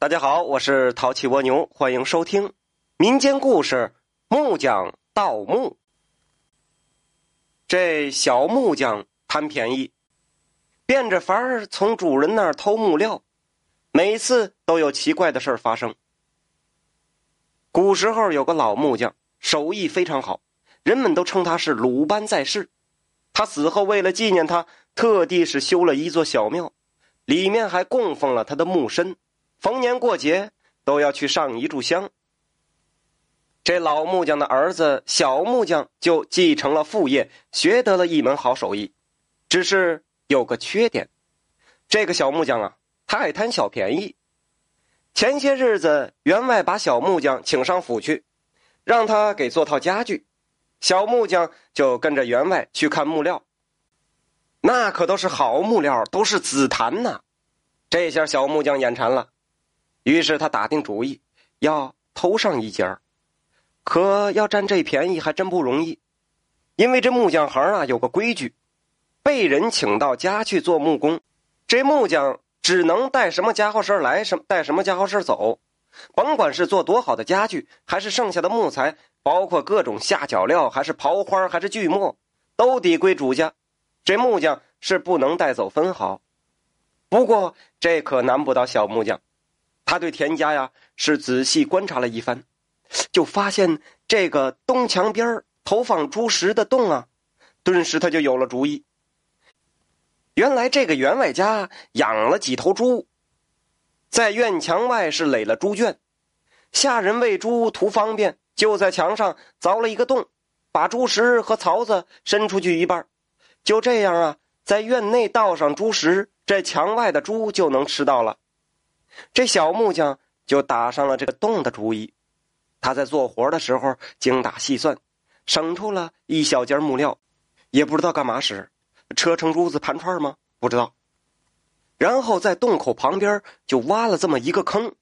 大家好，我是淘气蜗牛，欢迎收听民间故事《木匠盗墓》。这小木匠贪便宜，变着法儿从主人那儿偷木料，每次都有奇怪的事儿发生。古时候有个老木匠，手艺非常好，人们都称他是鲁班在世。他死后，为了纪念他，特地是修了一座小庙，里面还供奉了他的木身。逢年过节都要去上一炷香。这老木匠的儿子小木匠就继承了父业，学得了一门好手艺。只是有个缺点，这个小木匠啊，他爱贪小便宜。前些日子，员外把小木匠请上府去，让他给做套家具。小木匠就跟着员外去看木料，那可都是好木料，都是紫檀呐。这下小木匠眼馋了。于是他打定主意要偷上一截可要占这便宜还真不容易，因为这木匠行啊有个规矩：被人请到家去做木工，这木匠只能带什么家伙事来，什么带什么家伙事走。甭管是做多好的家具，还是剩下的木材，包括各种下脚料，还是刨花，还是锯末，都得归主家。这木匠是不能带走分毫。不过这可难不倒小木匠。他对田家呀是仔细观察了一番，就发现这个东墙边投放猪食的洞啊，顿时他就有了主意。原来这个员外家养了几头猪，在院墙外是垒了猪圈，下人喂猪图方便，就在墙上凿了一个洞，把猪食和槽子伸出去一半，就这样啊，在院内倒上猪食，这墙外的猪就能吃到了。这小木匠就打上了这个洞的主意。他在做活的时候精打细算，省出了一小截木料，也不知道干嘛使，车成珠子盘串吗？不知道。然后在洞口旁边就挖了这么一个坑，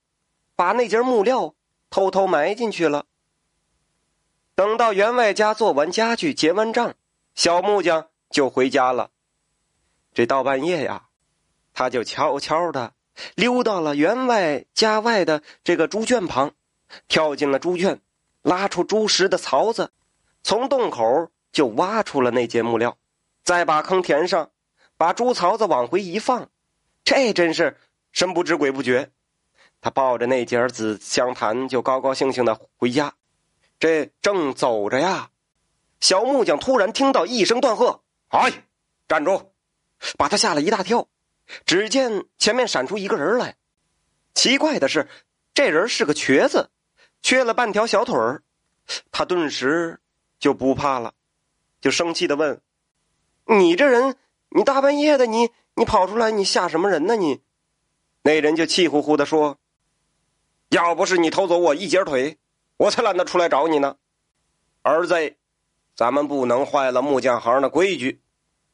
把那截木料偷偷埋进去了。等到员外家做完家具、结完账，小木匠就回家了。这到半夜呀，他就悄悄的。溜到了员外家外的这个猪圈旁，跳进了猪圈，拉出猪食的槽子，从洞口就挖出了那节木料，再把坑填上，把猪槽子往回一放，这真是神不知鬼不觉。他抱着那节紫香檀，就高高兴兴的回家。这正走着呀，小木匠突然听到一声断喝：“哎，站住！”把他吓了一大跳。只见前面闪出一个人来，奇怪的是，这人是个瘸子，缺了半条小腿儿。他顿时就不怕了，就生气的问：“你这人，你大半夜的，你你跑出来，你吓什么人呢？你？”那人就气呼呼的说：“要不是你偷走我一截腿，我才懒得出来找你呢。儿子，咱们不能坏了木匠行的规矩，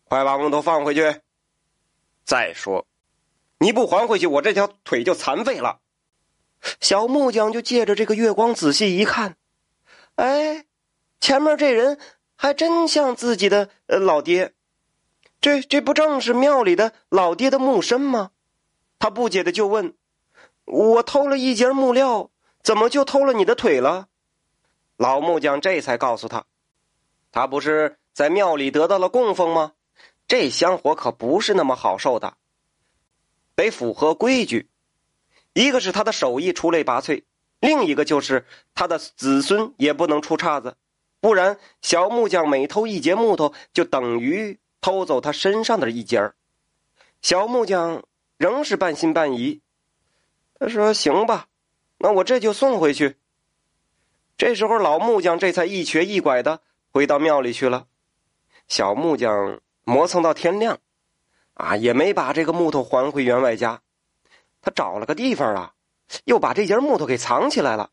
快把木头放回去。”再说，你不还回去，我这条腿就残废了。小木匠就借着这个月光仔细一看，哎，前面这人还真像自己的老爹，这这不正是庙里的老爹的木身吗？他不解的就问：“我偷了一截木料，怎么就偷了你的腿了？”老木匠这才告诉他：“他不是在庙里得到了供奉吗？”这香火可不是那么好受的，得符合规矩。一个是他的手艺出类拔萃，另一个就是他的子孙也不能出岔子，不然小木匠每偷一截木头，就等于偷走他身上的一截儿。小木匠仍是半信半疑，他说：“行吧，那我这就送回去。”这时候，老木匠这才一瘸一拐的回到庙里去了。小木匠。磨蹭到天亮，啊，也没把这个木头还回员外家。他找了个地方啊，又把这节木头给藏起来了。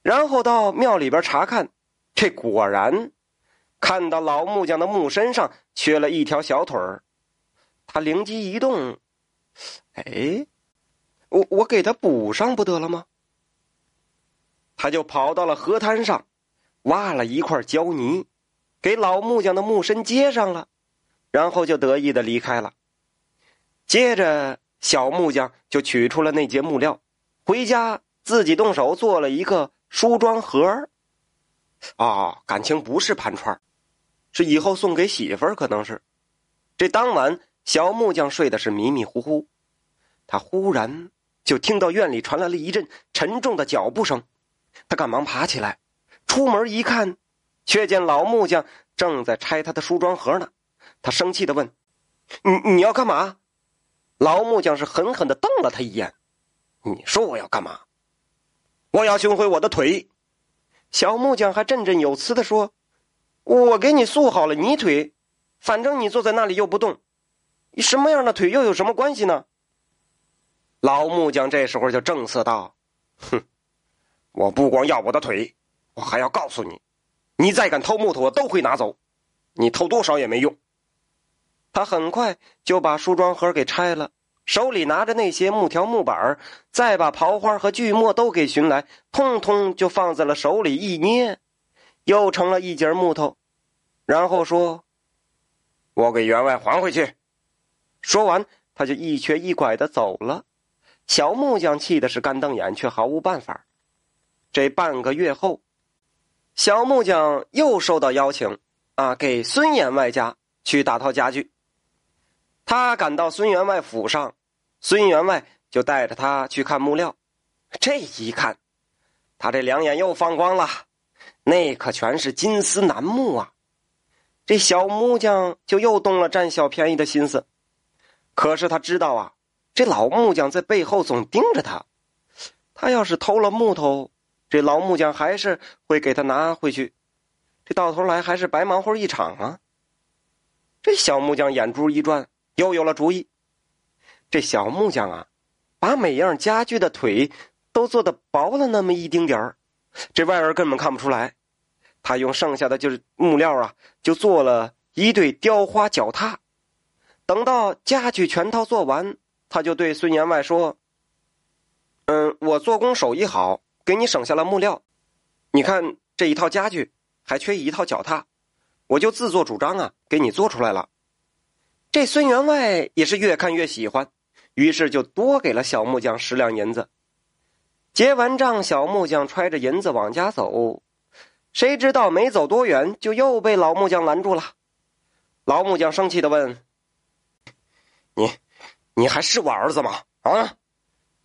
然后到庙里边查看，这果然看到老木匠的木身上缺了一条小腿儿。他灵机一动，哎，我我给他补上不得了吗？他就跑到了河滩上，挖了一块胶泥，给老木匠的木身接上了。然后就得意的离开了。接着，小木匠就取出了那节木料，回家自己动手做了一个梳妆盒。哦，感情不是盘串是以后送给媳妇儿，可能是。这当晚，小木匠睡的是迷迷糊糊，他忽然就听到院里传来了一阵沉重的脚步声，他赶忙爬起来，出门一看，却见老木匠正在拆他的梳妆盒呢。他生气的问：“你你要干嘛？”老木匠是狠狠的瞪了他一眼：“你说我要干嘛？我要寻回我的腿。”小木匠还振振有词的说：“我给你塑好了泥腿，反正你坐在那里又不动，什么样的腿又有什么关系呢？”老木匠这时候就正色道：“哼，我不光要我的腿，我还要告诉你，你再敢偷木头，我都会拿走，你偷多少也没用。”他很快就把梳妆盒给拆了。手里拿着那些木条、木板再把刨花和锯末都给寻来，通通就放在了手里一捏，又成了一截木头。然后说：“我给员外还回去。”说完，他就一瘸一拐的走了。小木匠气的是干瞪眼，却毫无办法。这半个月后，小木匠又受到邀请，啊，给孙员外家去打套家具。他赶到孙员外府上，孙员外就带着他去看木料。这一看，他这两眼又放光了，那可全是金丝楠木啊！这小木匠就又动了占小便宜的心思。可是他知道啊，这老木匠在背后总盯着他，他要是偷了木头，这老木匠还是会给他拿回去，这到头来还是白忙活一场啊！这小木匠眼珠一转。又有了主意，这小木匠啊，把每样家具的腿都做的薄了那么一丁点儿，这外人根本看不出来。他用剩下的就是木料啊，就做了一对雕花脚踏。等到家具全套做完，他就对孙员外说：“嗯，我做工手艺好，给你省下了木料。你看这一套家具还缺一套脚踏，我就自作主张啊，给你做出来了。”这孙员外也是越看越喜欢，于是就多给了小木匠十两银子。结完账，小木匠揣着银子往家走，谁知道没走多远，就又被老木匠拦住了。老木匠生气的问：“你，你还是我儿子吗？啊，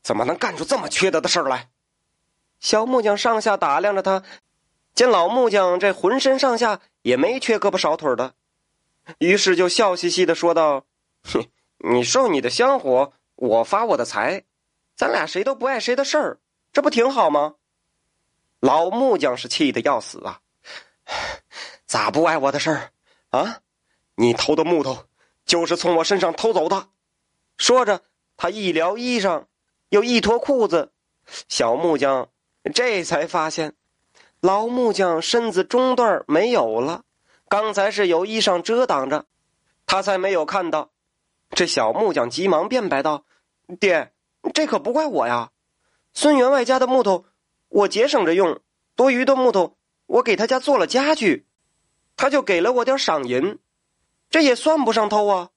怎么能干出这么缺德的事来？”小木匠上下打量着他，见老木匠这浑身上下也没缺胳膊少腿的。于是就笑嘻嘻的说道：“哼，你受你的香火，我发我的财，咱俩谁都不碍谁的事儿，这不挺好吗？”老木匠是气得要死啊！咋不碍我的事儿啊？你偷的木头就是从我身上偷走的。说着，他一撩衣裳，又一脱裤子，小木匠这才发现，老木匠身子中段没有了。刚才是有衣裳遮挡着，他才没有看到。这小木匠急忙辩白道：“爹，这可不怪我呀。孙员外家的木头，我节省着用，多余的木头我给他家做了家具，他就给了我点赏银，这也算不上偷啊。”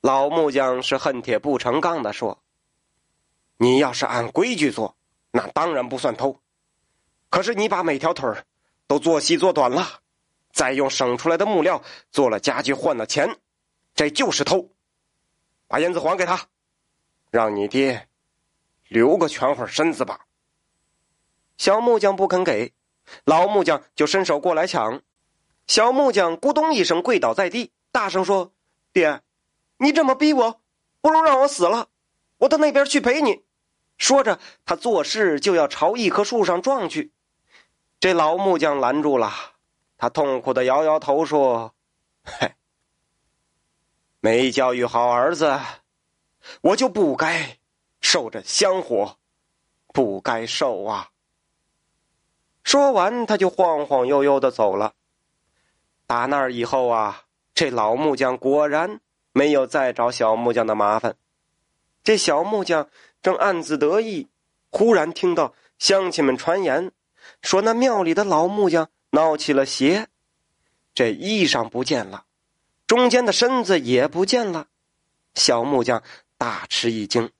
老木匠是恨铁不成钢的说：“你要是按规矩做，那当然不算偷。可是你把每条腿都做细做短了。”再用省出来的木料做了家具换了钱，这就是偷。把银子还给他，让你爹留个全会身子吧。小木匠不肯给，老木匠就伸手过来抢。小木匠咕咚一声跪倒在地，大声说：“爹，你这么逼我，不如让我死了，我到那边去陪你。”说着，他作势就要朝一棵树上撞去。这老木匠拦住了。他痛苦的摇摇头说：“嘿，没教育好儿子，我就不该受这香火，不该受啊。”说完，他就晃晃悠悠的走了。打那儿以后啊，这老木匠果然没有再找小木匠的麻烦。这小木匠正暗自得意，忽然听到乡亲们传言，说那庙里的老木匠。闹起了邪，这衣裳不见了，中间的身子也不见了，小木匠大吃一惊。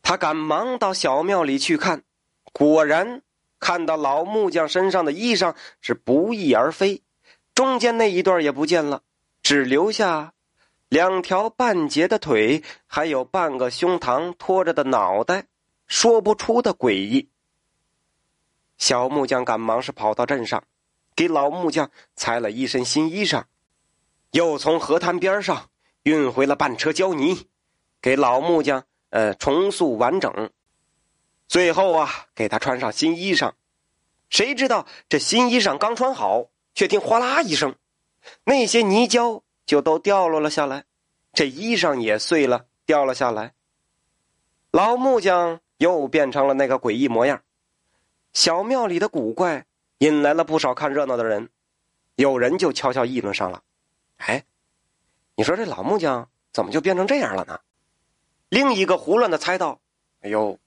他赶忙到小庙里去看，果然看到老木匠身上的衣裳是不翼而飞，中间那一段也不见了，只留下两条半截的腿，还有半个胸膛托着的脑袋，说不出的诡异。小木匠赶忙是跑到镇上，给老木匠裁了一身新衣裳，又从河滩边上运回了半车胶泥，给老木匠。呃，重塑完整，最后啊，给他穿上新衣裳。谁知道这新衣裳刚穿好，却听哗啦一声，那些泥胶就都掉落了下来，这衣裳也碎了，掉了下来。老木匠又变成了那个诡异模样。小庙里的古怪引来了不少看热闹的人，有人就悄悄议论上了：“哎，你说这老木匠怎么就变成这样了呢？”另一个胡乱的猜道：“哎呦，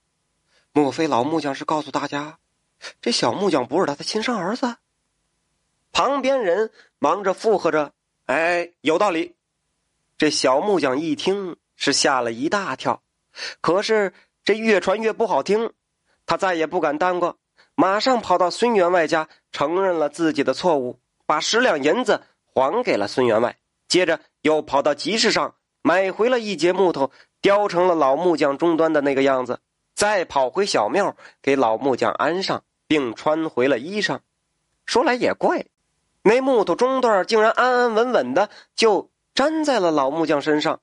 莫非老木匠是告诉大家，这小木匠不是他的亲生儿子？”旁边人忙着附和着：“哎，有道理。”这小木匠一听是吓了一大跳，可是这越传越不好听，他再也不敢耽搁，马上跑到孙员外家承认了自己的错误，把十两银子还给了孙员外，接着又跑到集市上买回了一截木头。雕成了老木匠终端的那个样子，再跑回小庙给老木匠安上，并穿回了衣裳。说来也怪，那木头中段竟然安安稳稳的就粘在了老木匠身上，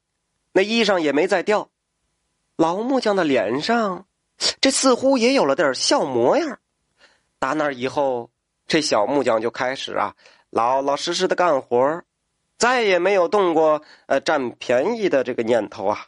那衣裳也没再掉。老木匠的脸上，这似乎也有了点笑模样。打那以后，这小木匠就开始啊，老老实实的干活，再也没有动过呃占便宜的这个念头啊。